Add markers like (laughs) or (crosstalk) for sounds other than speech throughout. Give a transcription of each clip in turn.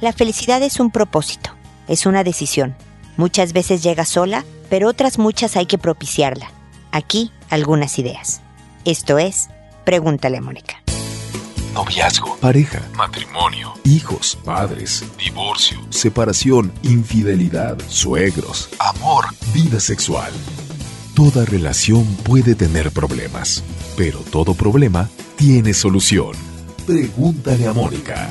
La felicidad es un propósito, es una decisión. Muchas veces llega sola, pero otras muchas hay que propiciarla. Aquí algunas ideas. Esto es, pregúntale a Mónica. Noviazgo, pareja, matrimonio, hijos, padres, divorcio, separación, infidelidad, suegros, amor, vida sexual. Toda relación puede tener problemas, pero todo problema tiene solución. Pregúntale a Mónica.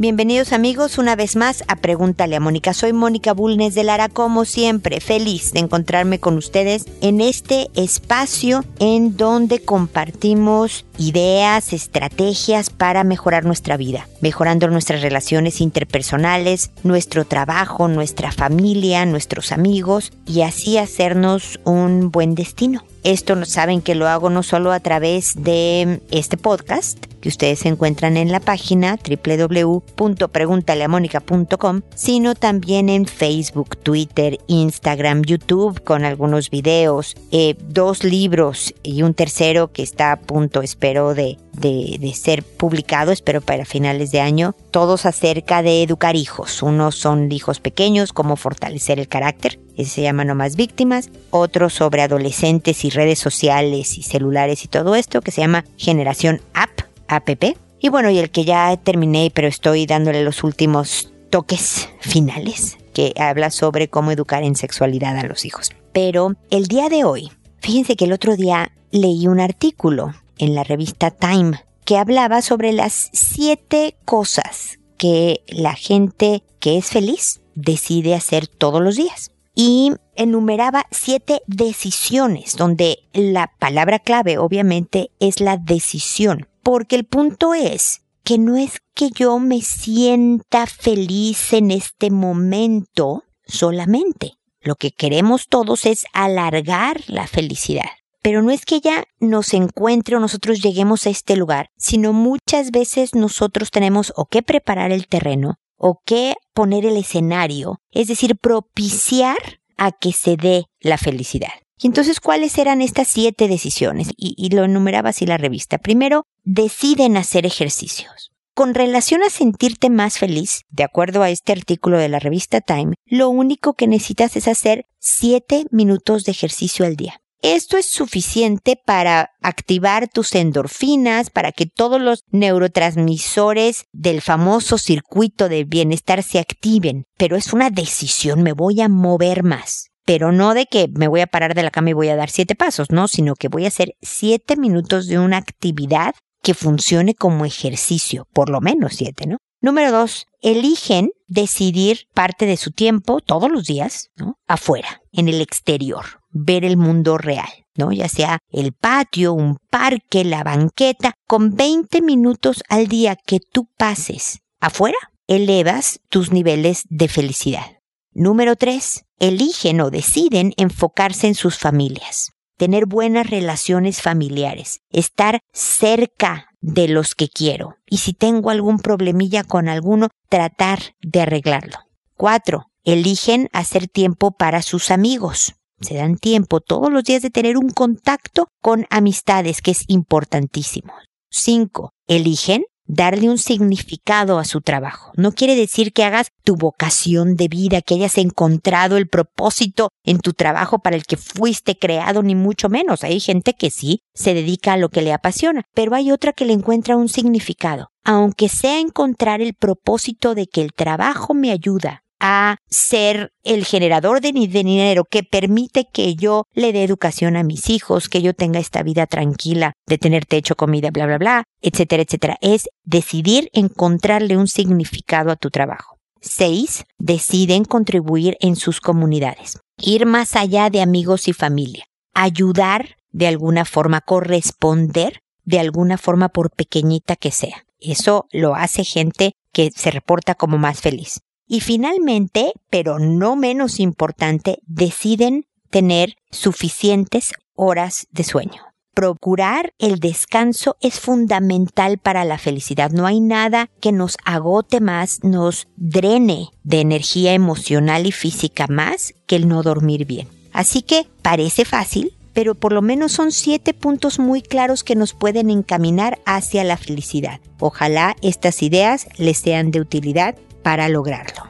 Bienvenidos amigos una vez más a Pregúntale a Mónica. Soy Mónica Bulnes de Lara, como siempre, feliz de encontrarme con ustedes en este espacio en donde compartimos ideas, estrategias para mejorar nuestra vida, mejorando nuestras relaciones interpersonales, nuestro trabajo, nuestra familia, nuestros amigos y así hacernos un buen destino. Esto saben que lo hago no solo a través de este podcast, que ustedes encuentran en la página www.preguntaleamónica.com, sino también en Facebook, Twitter, Instagram, YouTube, con algunos videos, eh, dos libros y un tercero que está a punto, espero, de, de, ser publicado, espero para finales de año, todos acerca de educar hijos. Unos son hijos pequeños, cómo fortalecer el carácter, ese se llama No Más Víctimas, otro sobre adolescentes y redes sociales y celulares y todo esto, que se llama Generación App, APP. Y bueno, y el que ya terminé, pero estoy dándole los últimos toques finales, que habla sobre cómo educar en sexualidad a los hijos. Pero el día de hoy, fíjense que el otro día leí un artículo en la revista Time que hablaba sobre las siete cosas que la gente que es feliz decide hacer todos los días. Y enumeraba siete decisiones, donde la palabra clave obviamente es la decisión, porque el punto es que no es que yo me sienta feliz en este momento solamente. Lo que queremos todos es alargar la felicidad. Pero no es que ella nos encuentre o nosotros lleguemos a este lugar, sino muchas veces nosotros tenemos o que preparar el terreno o que poner el escenario, es decir, propiciar a que se dé la felicidad. Y entonces, ¿cuáles eran estas siete decisiones? Y, y, lo enumeraba así la revista. Primero, deciden hacer ejercicios. Con relación a sentirte más feliz, de acuerdo a este artículo de la revista Time, lo único que necesitas es hacer siete minutos de ejercicio al día. Esto es suficiente para activar tus endorfinas, para que todos los neurotransmisores del famoso circuito de bienestar se activen. Pero es una decisión, me voy a mover más. Pero no de que me voy a parar de la cama y voy a dar siete pasos, no, sino que voy a hacer siete minutos de una actividad que funcione como ejercicio, por lo menos siete, ¿no? Número dos, eligen decidir parte de su tiempo todos los días, ¿no? Afuera, en el exterior ver el mundo real, ¿no? Ya sea el patio, un parque, la banqueta, con 20 minutos al día que tú pases afuera, elevas tus niveles de felicidad. Número 3. Eligen o deciden enfocarse en sus familias, tener buenas relaciones familiares, estar cerca de los que quiero y si tengo algún problemilla con alguno, tratar de arreglarlo. 4. Eligen hacer tiempo para sus amigos se dan tiempo todos los días de tener un contacto con amistades, que es importantísimo. Cinco, eligen darle un significado a su trabajo. No quiere decir que hagas tu vocación de vida, que hayas encontrado el propósito en tu trabajo para el que fuiste creado, ni mucho menos. Hay gente que sí se dedica a lo que le apasiona, pero hay otra que le encuentra un significado. Aunque sea encontrar el propósito de que el trabajo me ayuda a ser el generador de, dinero que permite que yo le dé educación a mis hijos, que yo tenga esta vida tranquila de tener techo, comida, bla, bla, bla, etcétera, etcétera. Es decidir encontrarle un significado a tu trabajo. Seis, deciden contribuir en sus comunidades. Ir más allá de amigos y familia. Ayudar de alguna forma, corresponder de alguna forma por pequeñita que sea. Eso lo hace gente que se reporta como más feliz. Y finalmente, pero no menos importante, deciden tener suficientes horas de sueño. procurar el descanso es fundamental para la felicidad. No hay nada que nos agote más, nos drene de energía emocional y física más que el no dormir bien. Así que parece fácil, pero por lo menos son siete puntos muy claros que nos pueden encaminar hacia la felicidad. Ojalá estas ideas les sean de utilidad para lograrlo.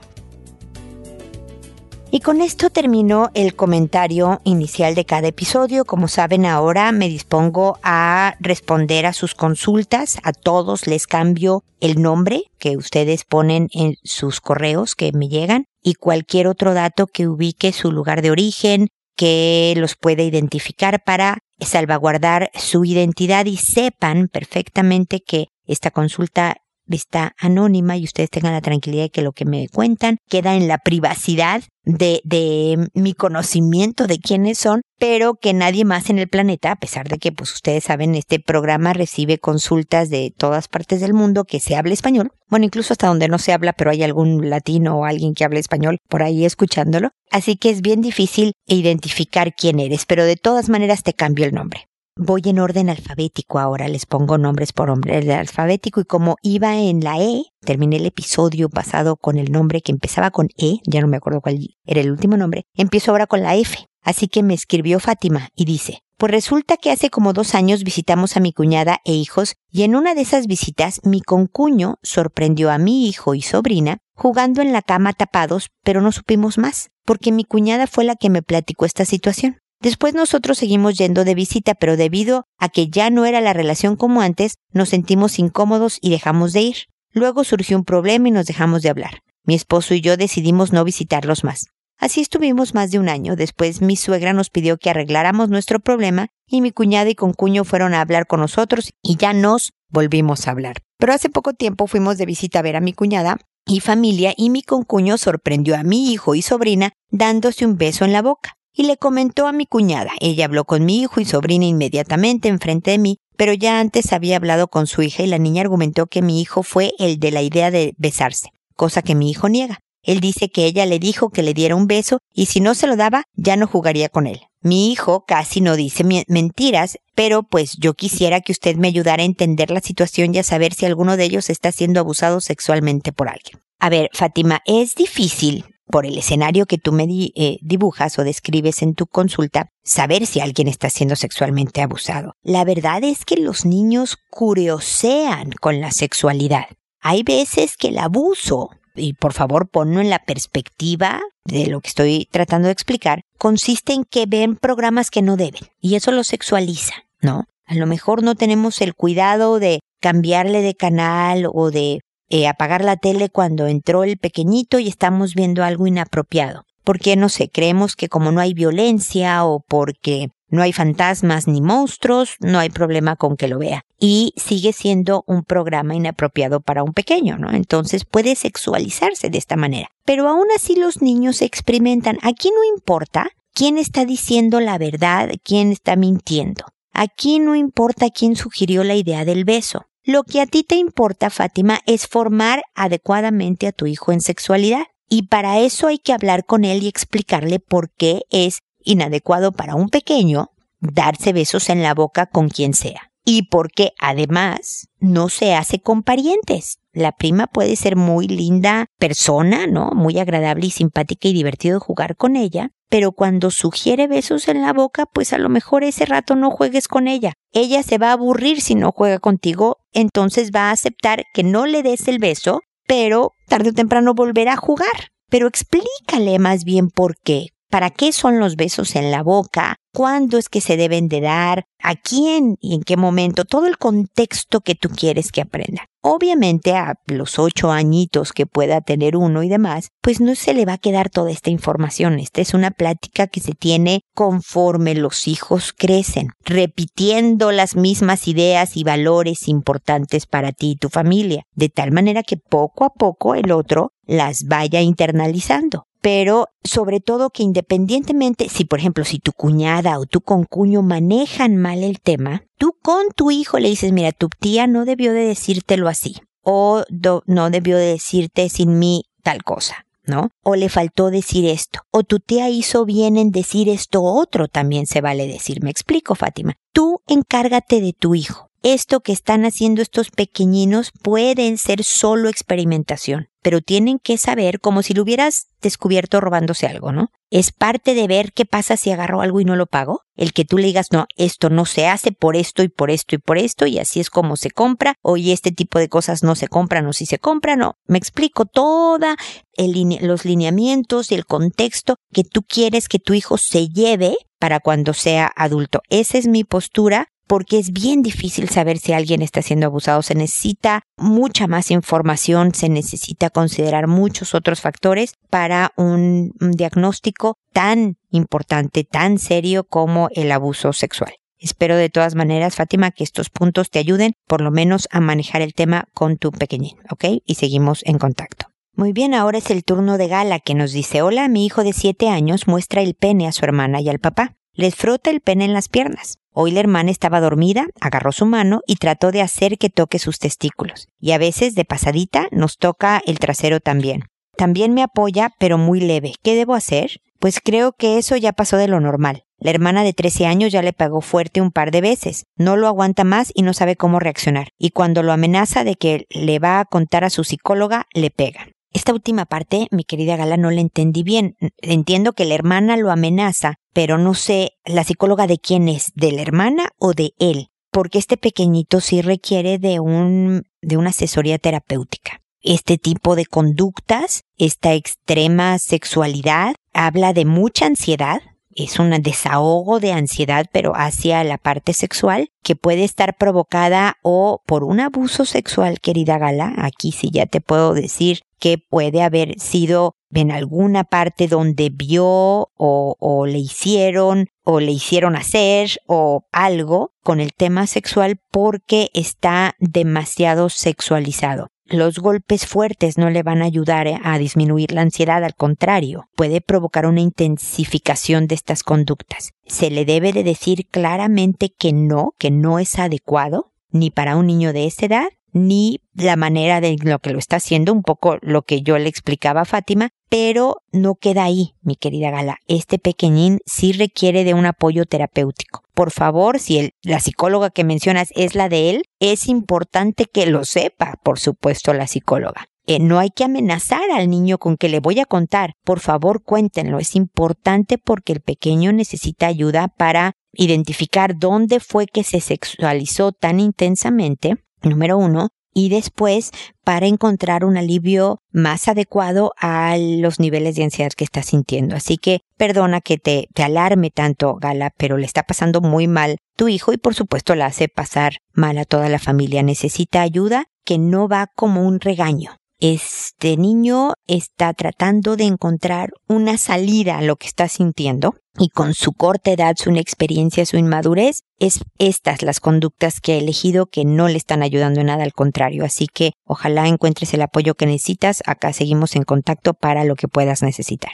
Y con esto terminó el comentario inicial de cada episodio. Como saben, ahora me dispongo a responder a sus consultas. A todos les cambio el nombre que ustedes ponen en sus correos que me llegan y cualquier otro dato que ubique su lugar de origen, que los pueda identificar para salvaguardar su identidad y sepan perfectamente que esta consulta está anónima y ustedes tengan la tranquilidad de que lo que me cuentan queda en la privacidad de, de mi conocimiento de quiénes son, pero que nadie más en el planeta, a pesar de que pues ustedes saben, este programa recibe consultas de todas partes del mundo que se habla español, bueno, incluso hasta donde no se habla, pero hay algún latino o alguien que hable español por ahí escuchándolo, así que es bien difícil identificar quién eres, pero de todas maneras te cambio el nombre voy en orden alfabético ahora, les pongo nombres por orden alfabético y como iba en la E, terminé el episodio pasado con el nombre que empezaba con E, ya no me acuerdo cuál era el último nombre, empiezo ahora con la F. Así que me escribió Fátima y dice, pues resulta que hace como dos años visitamos a mi cuñada e hijos y en una de esas visitas mi concuño sorprendió a mi hijo y sobrina jugando en la cama tapados, pero no supimos más, porque mi cuñada fue la que me platicó esta situación. Después nosotros seguimos yendo de visita, pero debido a que ya no era la relación como antes, nos sentimos incómodos y dejamos de ir. Luego surgió un problema y nos dejamos de hablar. Mi esposo y yo decidimos no visitarlos más. Así estuvimos más de un año. Después mi suegra nos pidió que arregláramos nuestro problema y mi cuñada y concuño fueron a hablar con nosotros y ya nos volvimos a hablar. Pero hace poco tiempo fuimos de visita a ver a mi cuñada y familia y mi concuño sorprendió a mi hijo y sobrina dándose un beso en la boca y le comentó a mi cuñada. Ella habló con mi hijo y sobrina inmediatamente enfrente de mí, pero ya antes había hablado con su hija y la niña argumentó que mi hijo fue el de la idea de besarse, cosa que mi hijo niega. Él dice que ella le dijo que le diera un beso y si no se lo daba ya no jugaría con él. Mi hijo casi no dice mentiras, pero pues yo quisiera que usted me ayudara a entender la situación y a saber si alguno de ellos está siendo abusado sexualmente por alguien. A ver, Fátima, es difícil por el escenario que tú me eh, dibujas o describes en tu consulta, saber si alguien está siendo sexualmente abusado. La verdad es que los niños curiosean con la sexualidad. Hay veces que el abuso, y por favor ponlo en la perspectiva de lo que estoy tratando de explicar, consiste en que ven programas que no deben, y eso lo sexualiza, ¿no? A lo mejor no tenemos el cuidado de cambiarle de canal o de eh, apagar la tele cuando entró el pequeñito y estamos viendo algo inapropiado. Porque, no sé, creemos que como no hay violencia o porque no hay fantasmas ni monstruos, no hay problema con que lo vea. Y sigue siendo un programa inapropiado para un pequeño, ¿no? Entonces puede sexualizarse de esta manera. Pero aún así los niños experimentan. Aquí no importa quién está diciendo la verdad, quién está mintiendo. Aquí no importa quién sugirió la idea del beso. Lo que a ti te importa, Fátima, es formar adecuadamente a tu hijo en sexualidad. Y para eso hay que hablar con él y explicarle por qué es inadecuado para un pequeño darse besos en la boca con quien sea. Y por qué, además, no se hace con parientes. La prima puede ser muy linda persona, ¿no? Muy agradable y simpática y divertido jugar con ella, pero cuando sugiere besos en la boca, pues a lo mejor ese rato no juegues con ella. Ella se va a aburrir si no juega contigo, entonces va a aceptar que no le des el beso, pero tarde o temprano volverá a jugar. Pero explícale más bien por qué. ¿Para qué son los besos en la boca? ¿Cuándo es que se deben de dar? ¿A quién y en qué momento? Todo el contexto que tú quieres que aprenda. Obviamente a los ocho añitos que pueda tener uno y demás, pues no se le va a quedar toda esta información. Esta es una plática que se tiene conforme los hijos crecen, repitiendo las mismas ideas y valores importantes para ti y tu familia, de tal manera que poco a poco el otro las vaya internalizando pero sobre todo que independientemente, si por ejemplo, si tu cuñada o tu concuño manejan mal el tema, tú con tu hijo le dices, mira, tu tía no debió de decírtelo así, o no debió de decirte sin mí tal cosa. ¿no? O le faltó decir esto. O tu tía hizo bien en decir esto otro, también se vale decir. Me explico, Fátima. Tú encárgate de tu hijo. Esto que están haciendo estos pequeñinos pueden ser solo experimentación, pero tienen que saber como si lo hubieras descubierto robándose algo, ¿no? Es parte de ver qué pasa si agarro algo y no lo pago. El que tú le digas, no, esto no se hace por esto y por esto y por esto, y así es como se compra, o este tipo de cosas no se compran o si se compran, no. Me explico toda los lineamientos y el contexto que tú quieres que tu hijo se lleve para cuando sea adulto. Esa es mi postura porque es bien difícil saber si alguien está siendo abusado. Se necesita mucha más información, se necesita considerar muchos otros factores para un, diagnóstico tan importante, tan serio como el abuso sexual. Espero de todas maneras, Fátima, que estos puntos te ayuden por lo menos a manejar el tema con tu pequeñín, ¿ok? Y seguimos en contacto. Muy bien, ahora es el turno de Gala que nos dice, hola, mi hijo de siete años muestra el pene a su hermana y al papá. Les frota el pene en las piernas. Hermana estaba dormida, agarró su mano y trató de hacer que toque sus testículos. Y a veces, de pasadita, nos toca el trasero también. También me apoya, pero muy leve. ¿Qué debo hacer? Pues creo que eso ya pasó de lo normal. La hermana de 13 años ya le pegó fuerte un par de veces. No lo aguanta más y no sabe cómo reaccionar. Y cuando lo amenaza de que le va a contar a su psicóloga, le pega. Esta última parte, mi querida Gala, no la entendí bien. Entiendo que la hermana lo amenaza, pero no sé la psicóloga de quién es, de la hermana o de él, porque este pequeñito sí requiere de un de una asesoría terapéutica. Este tipo de conductas, esta extrema sexualidad, habla de mucha ansiedad, es un desahogo de ansiedad, pero hacia la parte sexual, que puede estar provocada o por un abuso sexual, querida Gala. Aquí sí ya te puedo decir que puede haber sido en alguna parte donde vio o, le hicieron o le hicieron hacer o algo con el tema sexual porque está demasiado sexualizado. Los golpes fuertes no le van a ayudar eh, a disminuir la ansiedad, al contrario, puede provocar una intensificación de estas conductas. Se le debe de decir claramente que no, que no es adecuado, ni para un niño de esa edad, ni la manera de lo que lo está haciendo, un poco lo que yo le explicaba a Fátima, pero no queda ahí, mi querida Gala. Este pequeñín sí requiere de un apoyo terapéutico. Por favor, si la psicóloga que mencionas es la de él, es importante que lo sepa, por supuesto, la psicóloga. Eh, no hay que amenazar al niño con que le voy a contar. Por favor, cuéntenlo. Es importante porque el pequeño necesita ayuda para identificar dónde fue que se sexualizó tan intensamente, número uno, y después para encontrar un alivio más adecuado a los niveles de ansiedad que está sintiendo. Así que perdona que te, te alarme tanto, Gala, pero le está pasando muy mal tu hijo y por supuesto la hace pasar mal a toda la familia. Necesita ayuda que no va como un regaño. Este niño está tratando de encontrar una salida a lo que está sintiendo y con su corta edad, su inexperiencia, su inmadurez, es estas las conductas que ha elegido que no le están ayudando en nada, al contrario. Así que ojalá encuentres el apoyo que necesitas. Acá seguimos en contacto para lo que puedas necesitar.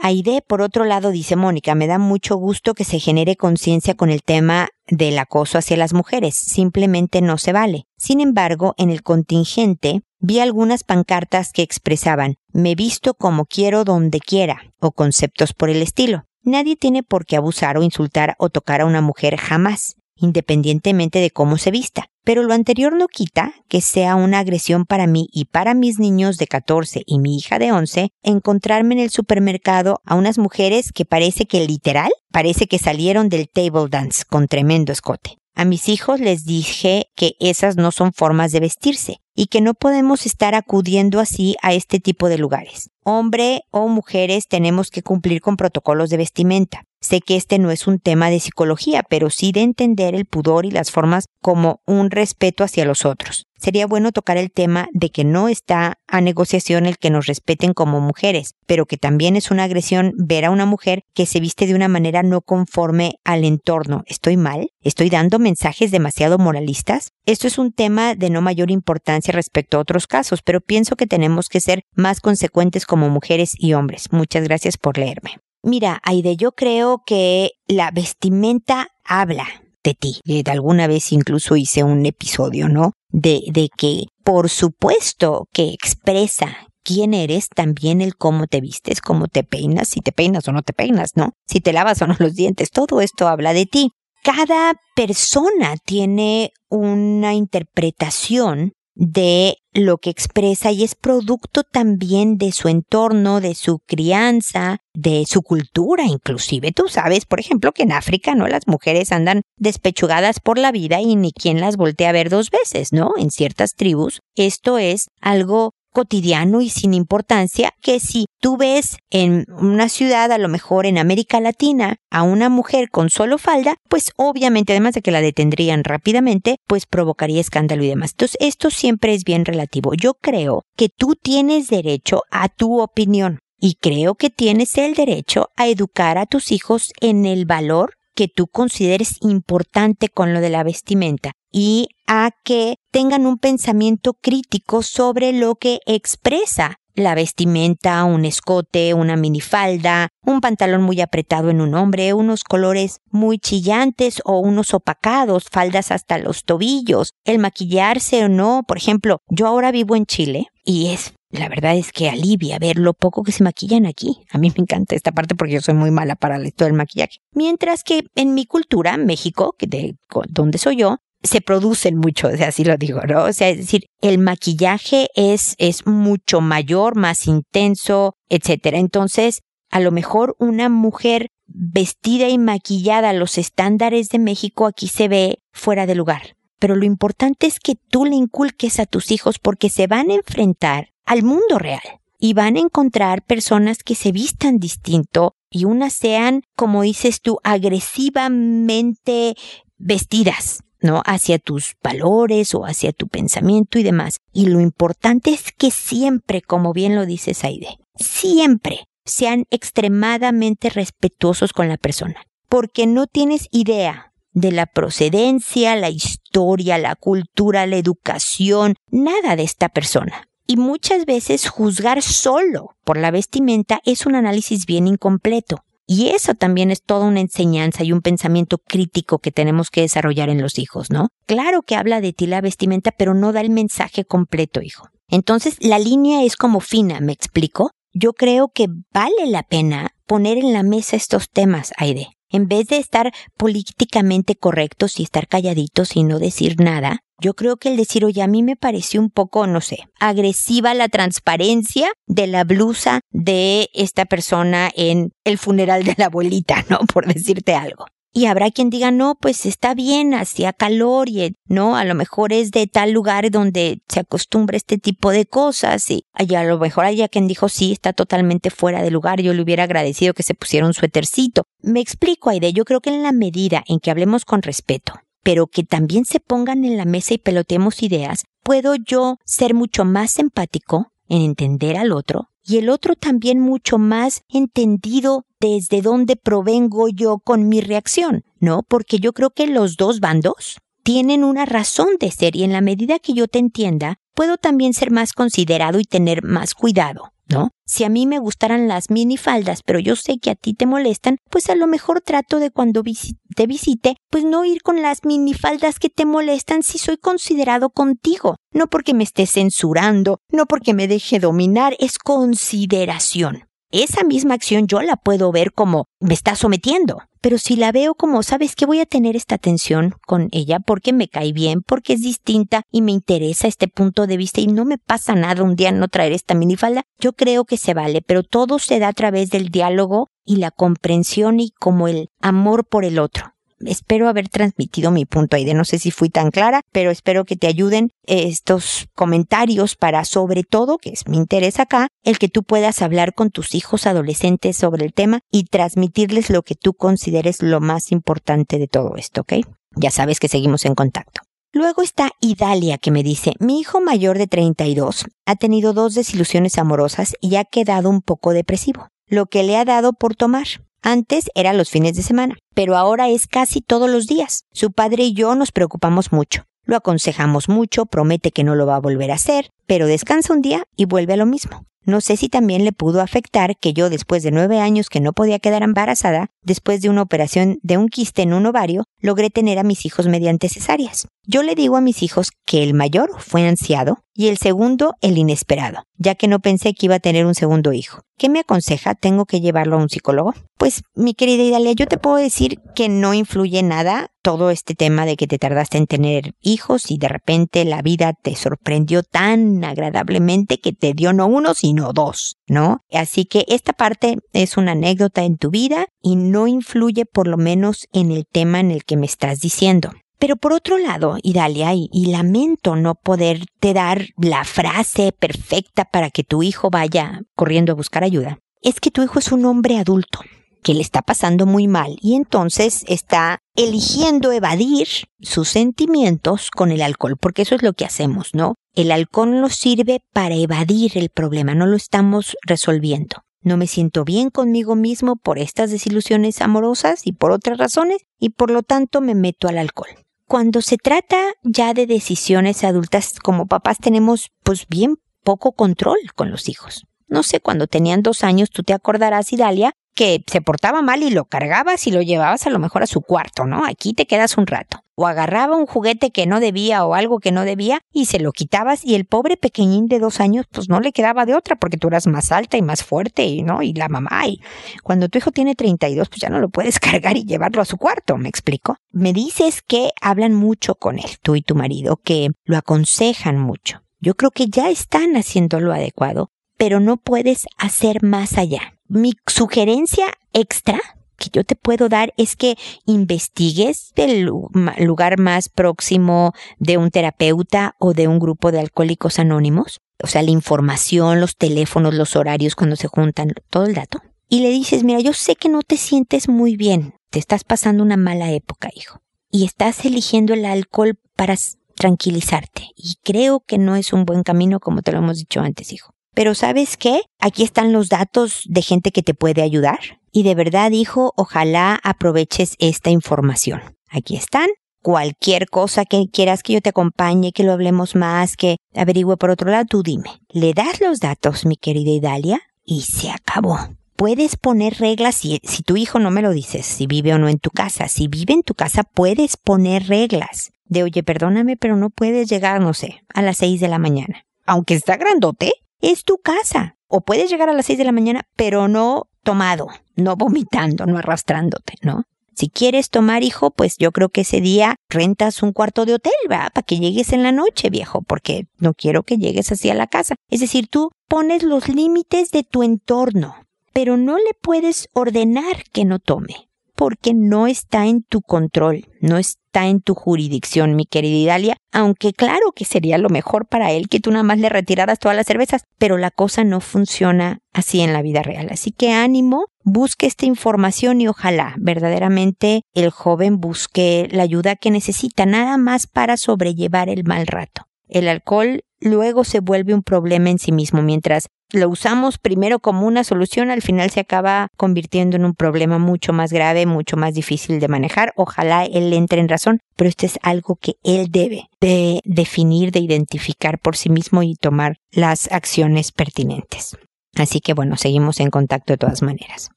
Aide, por otro lado, dice Mónica, me da mucho gusto que se genere conciencia con el tema del acoso hacia las mujeres. Simplemente no se vale. Sin embargo, en el contingente vi algunas pancartas que expresaban me visto como quiero donde quiera o conceptos por el estilo. Nadie tiene por qué abusar o insultar o tocar a una mujer jamás, independientemente de cómo se vista. Pero lo anterior no quita que sea una agresión para mí y para mis niños de 14 y mi hija de 11 encontrarme en el supermercado a unas mujeres que parece que literal, parece que salieron del table dance con tremendo escote. A mis hijos les dije que esas no son formas de vestirse y que no podemos estar acudiendo así a este tipo de lugares. Hombre o mujeres tenemos que cumplir con protocolos de vestimenta. Sé que este no es un tema de psicología, pero sí de entender el pudor y las formas como un respeto hacia los otros. Sería bueno tocar el tema de que no está a negociación el que nos respeten como mujeres, pero que también es una agresión ver a una mujer que se viste de una manera no conforme al entorno. ¿Estoy mal? ¿Estoy dando mensajes demasiado moralistas? Esto es un tema de no mayor importancia respecto a otros casos, pero pienso que tenemos que ser más consecuentes como mujeres y hombres. Muchas gracias por leerme. Mira, Aide, yo creo que la vestimenta habla de ti. De alguna vez incluso hice un episodio, ¿no? De, de que, por supuesto, que expresa quién eres, también el cómo te vistes, cómo te peinas, si te peinas o no te peinas, ¿no? Si te lavas o no los dientes, todo esto habla de ti. cada persona tiene una interpretación de lo que expresa y es producto también de su entorno, de su crianza, de su cultura inclusive. Tú sabes, por ejemplo, que en África, ¿no? Las mujeres andan despechugadas por la vida y ni quien las voltea a ver dos veces, ¿no? En ciertas tribus esto es algo cotidiano y sin importancia que si tú ves en una ciudad, a lo mejor en América Latina, a una mujer con solo falda, pues obviamente, además de que la detendrían rápidamente, pues provocaría escándalo y demás. Entonces, esto siempre es bien relativo. Yo creo que tú tienes derecho a tu opinión y creo que tienes el derecho a educar a tus hijos en el valor que tú consideres importante con lo de la vestimenta y a que tengan un pensamiento crítico sobre lo que expresa la vestimenta, un escote, una minifalda, un pantalón muy apretado en un hombre, unos colores muy chillantes o unos opacados, faldas hasta los tobillos, el maquillarse o no. Por ejemplo, yo ahora vivo en Chile y es la verdad es que alivia ver lo poco que se maquillan aquí. A mí me encanta esta parte porque yo soy muy mala para todo el maquillaje. Mientras que en mi cultura, México, de donde soy yo, se producen mucho, así lo digo, ¿no? O sea, es decir, el maquillaje es, es mucho mayor, más intenso, etcétera. Entonces, a lo mejor una mujer vestida y maquillada a los estándares de México aquí se ve fuera de lugar. Pero lo importante es que tú le inculques a tus hijos porque se van a enfrentar al mundo real y van a encontrar personas que se vistan distinto y unas sean, como dices tú, agresivamente vestidas, ¿no? Hacia tus valores o hacia tu pensamiento y demás. Y lo importante es que siempre, como bien lo dice Saide, siempre sean extremadamente respetuosos con la persona. Porque no tienes idea de la procedencia, la historia, la cultura, la educación, nada de esta persona. Y muchas veces juzgar solo por la vestimenta es un análisis bien incompleto. Y eso también es toda una enseñanza y un pensamiento crítico que tenemos que desarrollar en los hijos, ¿no? Claro que habla de ti la vestimenta, pero no da el mensaje completo, hijo. Entonces, la línea es como fina, ¿me explico? Yo creo que vale la pena poner en la mesa estos temas, Aide. En vez de estar políticamente correctos y estar calladitos y no decir nada, yo creo que el decir, oye, a mí me pareció un poco, no sé, agresiva la transparencia de la blusa de esta persona en el funeral de la abuelita, (laughs) ¿no? Por decirte algo. Y habrá quien diga, no, pues está bien, hacía calor y, no, a lo mejor es de tal lugar donde se acostumbra este tipo de cosas y, a lo mejor haya quien dijo, sí, está totalmente fuera de lugar, yo le hubiera agradecido que se pusiera un suétercito. Me explico, Aide, yo creo que en la medida en que hablemos con respeto, pero que también se pongan en la mesa y pelotemos ideas, puedo yo ser mucho más empático en entender al otro y el otro también mucho más entendido desde dónde provengo yo con mi reacción, ¿no? Porque yo creo que los dos bandos tienen una razón de ser y en la medida que yo te entienda, puedo también ser más considerado y tener más cuidado. ¿No? Si a mí me gustaran las minifaldas, pero yo sé que a ti te molestan, pues a lo mejor trato de cuando te visite, pues no ir con las minifaldas que te molestan si soy considerado contigo. No porque me esté censurando, no porque me deje dominar, es consideración esa misma acción yo la puedo ver como me está sometiendo. Pero si la veo como, sabes que voy a tener esta atención con ella porque me cae bien, porque es distinta y me interesa este punto de vista y no me pasa nada un día no traer esta minifalda, yo creo que se vale, pero todo se da a través del diálogo y la comprensión y como el amor por el otro espero haber transmitido mi punto ahí de no sé si fui tan clara, pero espero que te ayuden estos comentarios para sobre todo, que es mi interés acá, el que tú puedas hablar con tus hijos adolescentes sobre el tema y transmitirles lo que tú consideres lo más importante de todo esto, ¿ok? Ya sabes que seguimos en contacto. Luego está Idalia que me dice, mi hijo mayor de 32 ha tenido dos desilusiones amorosas y ha quedado un poco depresivo, lo que le ha dado por tomar. Antes era los fines de semana, pero ahora es casi todos los días. Su padre y yo nos preocupamos mucho. Lo aconsejamos mucho, promete que no lo va a volver a hacer, pero descansa un día y vuelve a lo mismo. No sé si también le pudo afectar que yo, después de nueve años que no podía quedar embarazada, después de una operación de un quiste en un ovario, logré tener a mis hijos mediante cesáreas. Yo le digo a mis hijos que el mayor fue ansiado y el segundo el inesperado, ya que no pensé que iba a tener un segundo hijo. ¿Qué me aconseja? ¿Tengo que llevarlo a un psicólogo? Pues, mi querida Idalia, yo te puedo decir que no influye nada todo este tema de que te tardaste en tener hijos y de repente la vida te sorprendió tan agradablemente que te dio no uno, sino dos, ¿no? Así que esta parte es una anécdota en tu vida y no influye por lo menos en el tema en el que me estás diciendo. Pero por otro lado, Idalia, y, y, lamento no poderte dar la frase perfecta para que tu hijo vaya corriendo a buscar ayuda, es que tu hijo es un hombre adulto que le está pasando muy mal y entonces está eligiendo evadir sus sentimientos con el alcohol, porque eso es lo que hacemos, ¿no? El alcohol nos sirve para evadir el problema, no lo estamos resolviendo. No me siento bien conmigo mismo por estas desilusiones amorosas y por otras razones y por lo tanto me meto al alcohol. Cuando se trata ya de decisiones adultas, como papás tenemos pues bien poco control con los hijos. No sé, cuando tenían dos años, tú te acordarás, Idalia, que se portaba mal y lo cargabas y lo llevabas a lo mejor a su cuarto, ¿no? Aquí te quedas un rato. O agarraba un juguete que no debía o algo que no debía y se lo quitabas y el pobre pequeñín de dos años pues no le quedaba de otra porque tú eras más alta y más fuerte y no, y la mamá y cuando tu hijo tiene 32 pues ya no lo puedes (laughs) cargar y llevarlo a su cuarto, ¿me explico? Me dices que hablan mucho con él, tú y tu marido, que lo aconsejan mucho. Yo creo que ya están haciendo lo adecuado, pero no puedes hacer más allá. Mi sugerencia extra que yo te puedo dar es que investigues el lugar más próximo de un terapeuta o de un grupo de alcohólicos anónimos, o sea, la información, los teléfonos, los horarios cuando se juntan, todo el dato. Y le dices, mira, yo sé que no te sientes muy bien, te estás pasando una mala época, hijo, y estás eligiendo el alcohol para tranquilizarte, y creo que no es un buen camino como te lo hemos dicho antes, hijo. Pero ¿sabes qué? Aquí están los datos de gente que te puede ayudar. Y de verdad, hijo, ojalá aproveches esta información. Aquí están. Cualquier cosa que quieras que yo te acompañe, que lo hablemos más, que averigüe por otro lado, tú dime. Le das los datos, mi querida Idalia, y se acabó. Puedes poner reglas si, si tu hijo no me lo dices, si vive o no en tu casa. Si vive en tu casa, puedes poner reglas. De oye, perdóname, pero no puedes llegar, no sé, a las seis de la mañana. Aunque está grandote, es tu casa. O puedes llegar a las seis de la mañana, pero no tomado, no vomitando, no arrastrándote, ¿no? Si quieres tomar, hijo, pues yo creo que ese día rentas un cuarto de hotel, ¿va? Para que llegues en la noche, viejo, porque no quiero que llegues así a la casa. Es decir, tú pones los límites de tu entorno, pero no le puedes ordenar que no tome, porque no está en tu control, no es en tu jurisdicción, mi querida Idalia, aunque claro que sería lo mejor para él que tú nada más le retiraras todas las cervezas, pero la cosa no funciona así en la vida real. Así que ánimo, busque esta información y ojalá verdaderamente el joven busque la ayuda que necesita, nada más para sobrellevar el mal rato. El alcohol luego se vuelve un problema en sí mismo, mientras lo usamos primero como una solución, al final se acaba convirtiendo en un problema mucho más grave, mucho más difícil de manejar. Ojalá él entre en razón, pero esto es algo que él debe de definir, de identificar por sí mismo y tomar las acciones pertinentes. Así que bueno, seguimos en contacto de todas maneras.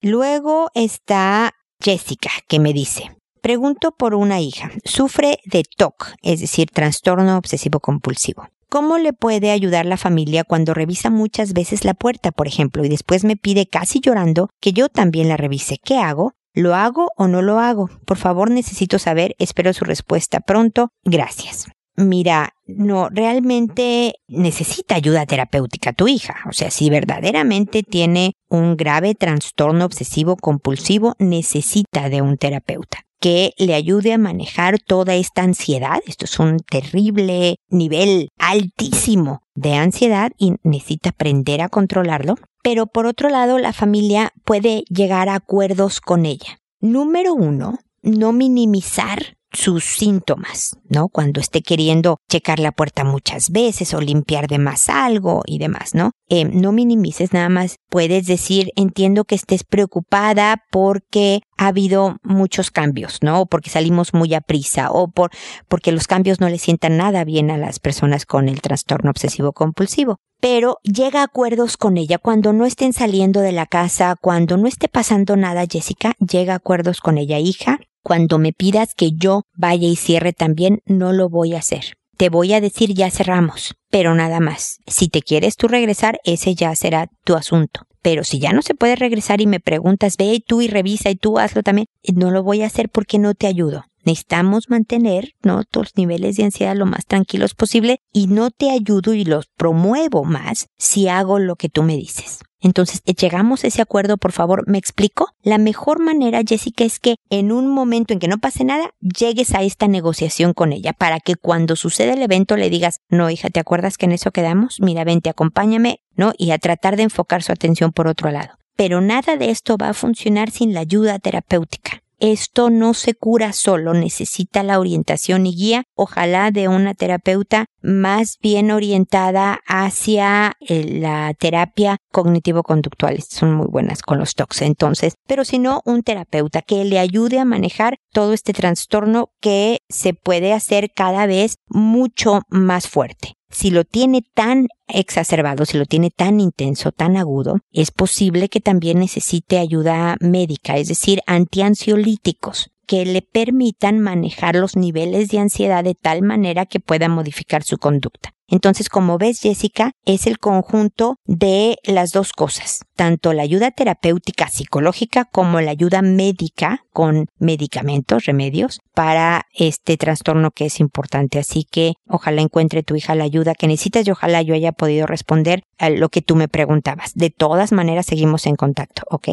Luego está Jessica, que me dice, Pregunto por una hija. Sufre de TOC, es decir, trastorno obsesivo compulsivo. ¿Cómo le puede ayudar la familia cuando revisa muchas veces la puerta, por ejemplo, y después me pide casi llorando que yo también la revise? ¿Qué hago? ¿Lo hago o no lo hago? Por favor, necesito saber. Espero su respuesta pronto. Gracias. Mira, no, realmente necesita ayuda terapéutica tu hija. O sea, si verdaderamente tiene un grave trastorno obsesivo compulsivo, necesita de un terapeuta que le ayude a manejar toda esta ansiedad. Esto es un terrible nivel altísimo de ansiedad y necesita aprender a controlarlo. Pero por otro lado, la familia puede llegar a acuerdos con ella. Número uno, no minimizar sus síntomas, ¿no? Cuando esté queriendo checar la puerta muchas veces o limpiar de más algo y demás, ¿no? Eh, no minimices nada más. Puedes decir, entiendo que estés preocupada porque ha habido muchos cambios, ¿no? O porque salimos muy a prisa o por, porque los cambios no le sientan nada bien a las personas con el trastorno obsesivo compulsivo pero llega a acuerdos con ella cuando no estén saliendo de la casa, cuando no esté pasando nada, Jessica, llega a acuerdos con ella, hija, cuando me pidas que yo vaya y cierre también, no lo voy a hacer. Te voy a decir ya cerramos, pero nada más. Si te quieres tú regresar, ese ya será tu asunto. Pero si ya no se puede regresar y me preguntas, ve tú y revisa y tú hazlo también, no lo voy a hacer porque no te ayudo. Necesitamos mantener ¿no? tus niveles de ansiedad lo más tranquilos posible y no te ayudo y los promuevo más si hago lo que tú me dices. Entonces, eh, llegamos a ese acuerdo, por favor, ¿me explico? La mejor manera, Jessica, es que en un momento en que no pase nada, llegues a esta negociación con ella para que cuando suceda el evento le digas, no, hija, ¿te acuerdas que en eso quedamos? Mira, vente, acompáñame, ¿no? Y a tratar de enfocar su atención por otro lado. Pero nada de esto va a funcionar sin la ayuda terapéutica. Esto no se cura solo, necesita la orientación y guía, ojalá de una terapeuta más bien orientada hacia eh, la terapia cognitivo-conductual. Son muy buenas con los TOCs entonces, pero si no, un terapeuta que le ayude a manejar todo este trastorno que se puede hacer cada vez mucho más fuerte si lo tiene tan exacerbado, si lo tiene tan intenso, tan agudo, es posible que también necesite ayuda médica, es decir, antiansiolíticos que le permitan manejar los niveles de ansiedad de tal manera que pueda modificar su conducta. Entonces, como ves, Jessica, es el conjunto de las dos cosas, tanto la ayuda terapéutica psicológica como la ayuda médica con medicamentos, remedios para este trastorno que es importante. Así que ojalá encuentre tu hija la ayuda que necesitas y ojalá yo haya podido responder a lo que tú me preguntabas. De todas maneras, seguimos en contacto, ¿ok?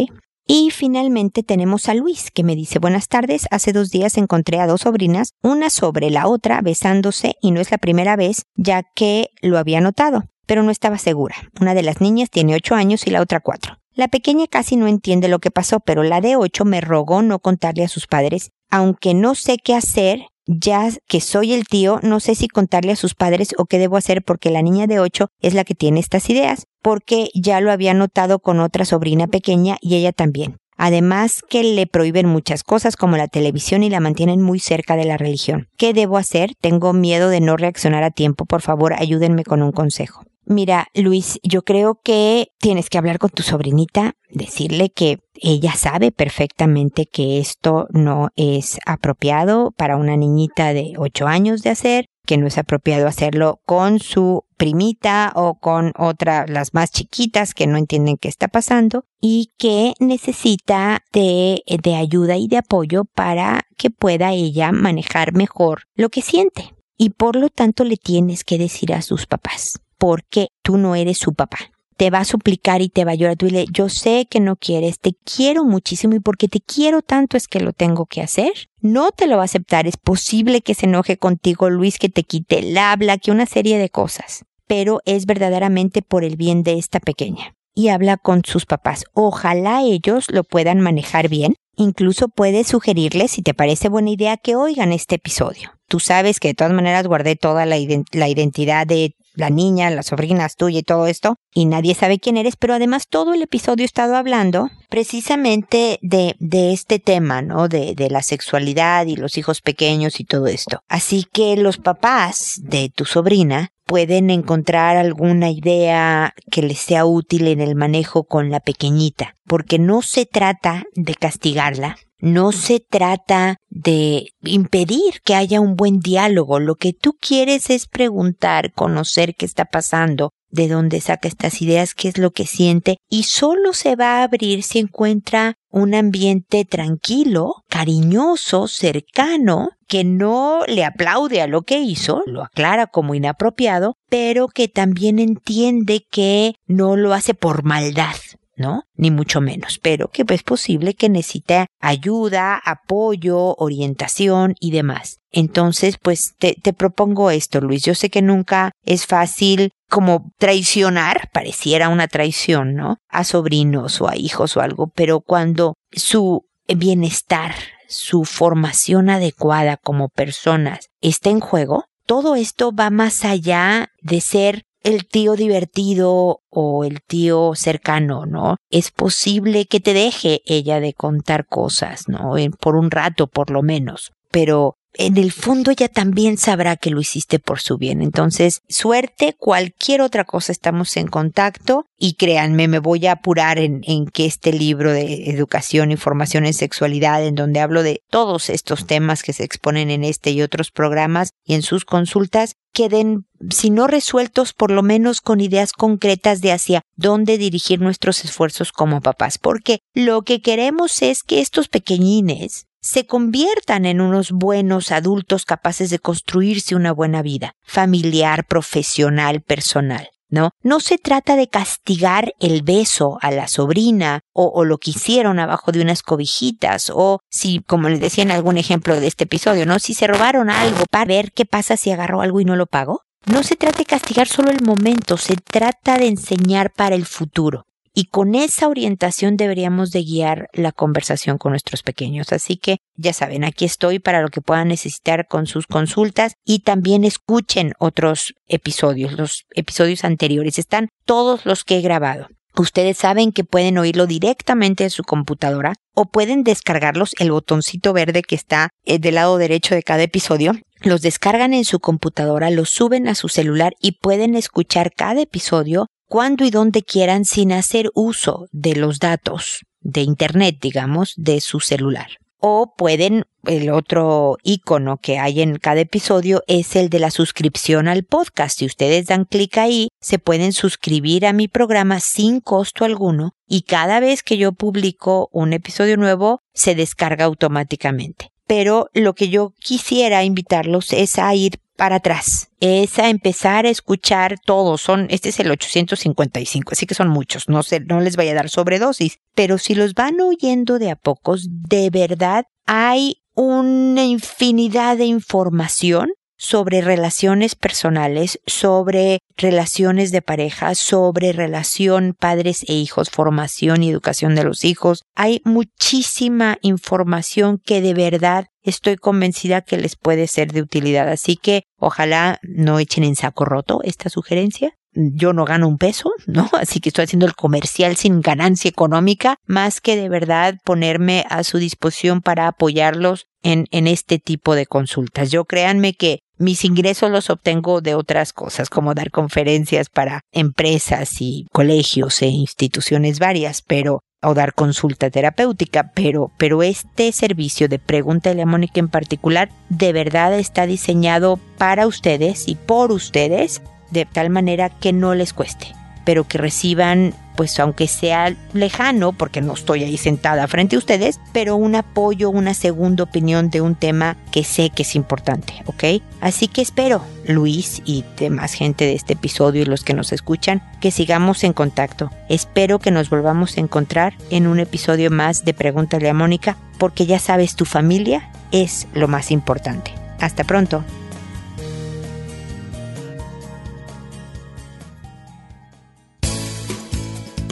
Y finalmente tenemos a Luis, que me dice buenas tardes, hace dos días encontré a dos sobrinas, una sobre la otra, besándose, y no es la primera vez, ya que lo había notado, pero no estaba segura. Una de las niñas tiene ocho años y la otra cuatro. La pequeña casi no entiende lo que pasó, pero la de ocho me rogó no contarle a sus padres, aunque no sé qué hacer, ya que soy el tío, no sé si contarle a sus padres o qué debo hacer porque la niña de ocho es la que tiene estas ideas porque ya lo había notado con otra sobrina pequeña y ella también. Además que le prohíben muchas cosas como la televisión y la mantienen muy cerca de la religión. ¿Qué debo hacer? Tengo miedo de no reaccionar a tiempo. Por favor, ayúdenme con un consejo. Mira, Luis, yo creo que tienes que hablar con tu sobrinita, decirle que ella sabe perfectamente que esto no es apropiado para una niñita de 8 años de hacer, que no es apropiado hacerlo con su primita o con otra, las más chiquitas que no entienden qué está pasando y que necesita de, de ayuda y de apoyo para que pueda ella manejar mejor lo que siente. Y por lo tanto le tienes que decir a sus papás, porque tú no eres su papá te va a suplicar y te va a llorar. Tú dile, yo sé que no quieres, te quiero muchísimo y porque te quiero tanto es que lo tengo que hacer. No te lo va a aceptar. Es posible que se enoje contigo, Luis, que te quite el habla, que una serie de cosas. Pero es verdaderamente por el bien de esta pequeña. Y habla con sus papás. Ojalá ellos lo puedan manejar bien. Incluso puedes sugerirles, si te parece buena idea, que oigan este episodio. Tú sabes que de todas maneras guardé toda la, la identidad de la niña, las sobrinas tuya y todo esto, y nadie sabe quién eres, pero además todo el episodio he estado hablando precisamente de, de este tema, ¿no? De, de la sexualidad y los hijos pequeños y todo esto. Así que los papás de tu sobrina pueden encontrar alguna idea que les sea útil en el manejo con la pequeñita, porque no se trata de castigarla, no se trata de impedir que haya un buen diálogo. Lo que tú quieres es preguntar, conocer qué está pasando, de dónde saca estas ideas, qué es lo que siente, y solo se va a abrir si encuentra un ambiente tranquilo, cariñoso, cercano, que no le aplaude a lo que hizo, lo aclara como inapropiado, pero que también entiende que no lo hace por maldad, ¿no? Ni mucho menos, pero que es posible que necesite ayuda, apoyo, orientación y demás. Entonces, pues te, te, propongo esto, Luis. Yo sé que nunca es fácil como traicionar, pareciera una traición, ¿no? A sobrinos o a hijos o algo, pero cuando su bienestar, su formación adecuada como personas está en juego, todo esto va más allá de ser el tío divertido o el tío cercano, ¿no? Es posible que te deje ella de contar cosas, ¿no? Por un rato, por lo menos. Pero en el fondo ella también sabrá que lo hiciste por su bien. Entonces, suerte, cualquier otra cosa estamos en contacto y créanme, me voy a apurar en, en, que este libro de educación y formación en sexualidad, en donde hablo de todos estos temas que se exponen en este y otros programas y en sus consultas, queden, si no resueltos, por lo menos con ideas concretas de hacia dónde dirigir nuestros esfuerzos como papás, porque lo que queremos es que estos pequeñines se conviertan en unos buenos adultos capaces de construirse una buena vida, familiar, profesional, personal. ¿no? No se trata de castigar el beso a la sobrina o, lo que hicieron abajo de unas cobijitas o si, como les decía en algún ejemplo de este episodio, ¿no? Si se robaron algo para ver qué pasa si agarró algo y no lo pagó. No se trata de castigar solo el momento, se trata de enseñar para el futuro y con esa orientación deberíamos de guiar la conversación con nuestros pequeños. Así que ya saben, aquí estoy para lo que puedan necesitar con sus consultas y también escuchen otros episodios, los episodios anteriores. Están todos los que he grabado. Ustedes saben que pueden oírlo directamente en su computadora o pueden descargarlos el botoncito verde que está eh, del lado derecho de cada episodio. Los descargan en su computadora, los suben a su celular y pueden escuchar cada episodio cuando y donde quieran sin hacer uso de los datos de Internet, digamos, de su celular. O pueden, el otro icono que hay en cada episodio es el de la suscripción al podcast. Si ustedes dan clic ahí, se pueden suscribir a mi programa sin costo alguno y cada vez que yo publico un episodio nuevo, se descarga automáticamente. Pero lo que yo quisiera invitarlos es a ir para atrás. Es a empezar a escuchar todos. Son, este es el 855, así que son muchos. No sé, no les vaya a dar sobredosis. Pero si los van oyendo de a pocos, de verdad hay una infinidad de información sobre relaciones personales, sobre relaciones de pareja, sobre relación padres e hijos, formación y educación de los hijos. Hay muchísima información que de verdad estoy convencida que les puede ser de utilidad. Así que ojalá no echen en saco roto esta sugerencia. Yo no gano un peso, ¿no? (laughs) Así que estoy haciendo el comercial sin ganancia económica, más que de verdad ponerme a su disposición para apoyarlos en, en este tipo de consultas. Yo créanme que mis ingresos los obtengo de otras cosas, como dar conferencias para empresas y colegios e instituciones varias, pero o dar consulta terapéutica, pero, pero este servicio de pregunta a Mónica en particular de verdad está diseñado para ustedes y por ustedes de tal manera que no les cueste pero que reciban, pues aunque sea lejano, porque no estoy ahí sentada frente a ustedes, pero un apoyo, una segunda opinión de un tema que sé que es importante, ¿ok? Así que espero, Luis y demás gente de este episodio y los que nos escuchan, que sigamos en contacto. Espero que nos volvamos a encontrar en un episodio más de Pregúntale a Mónica, porque ya sabes, tu familia es lo más importante. Hasta pronto.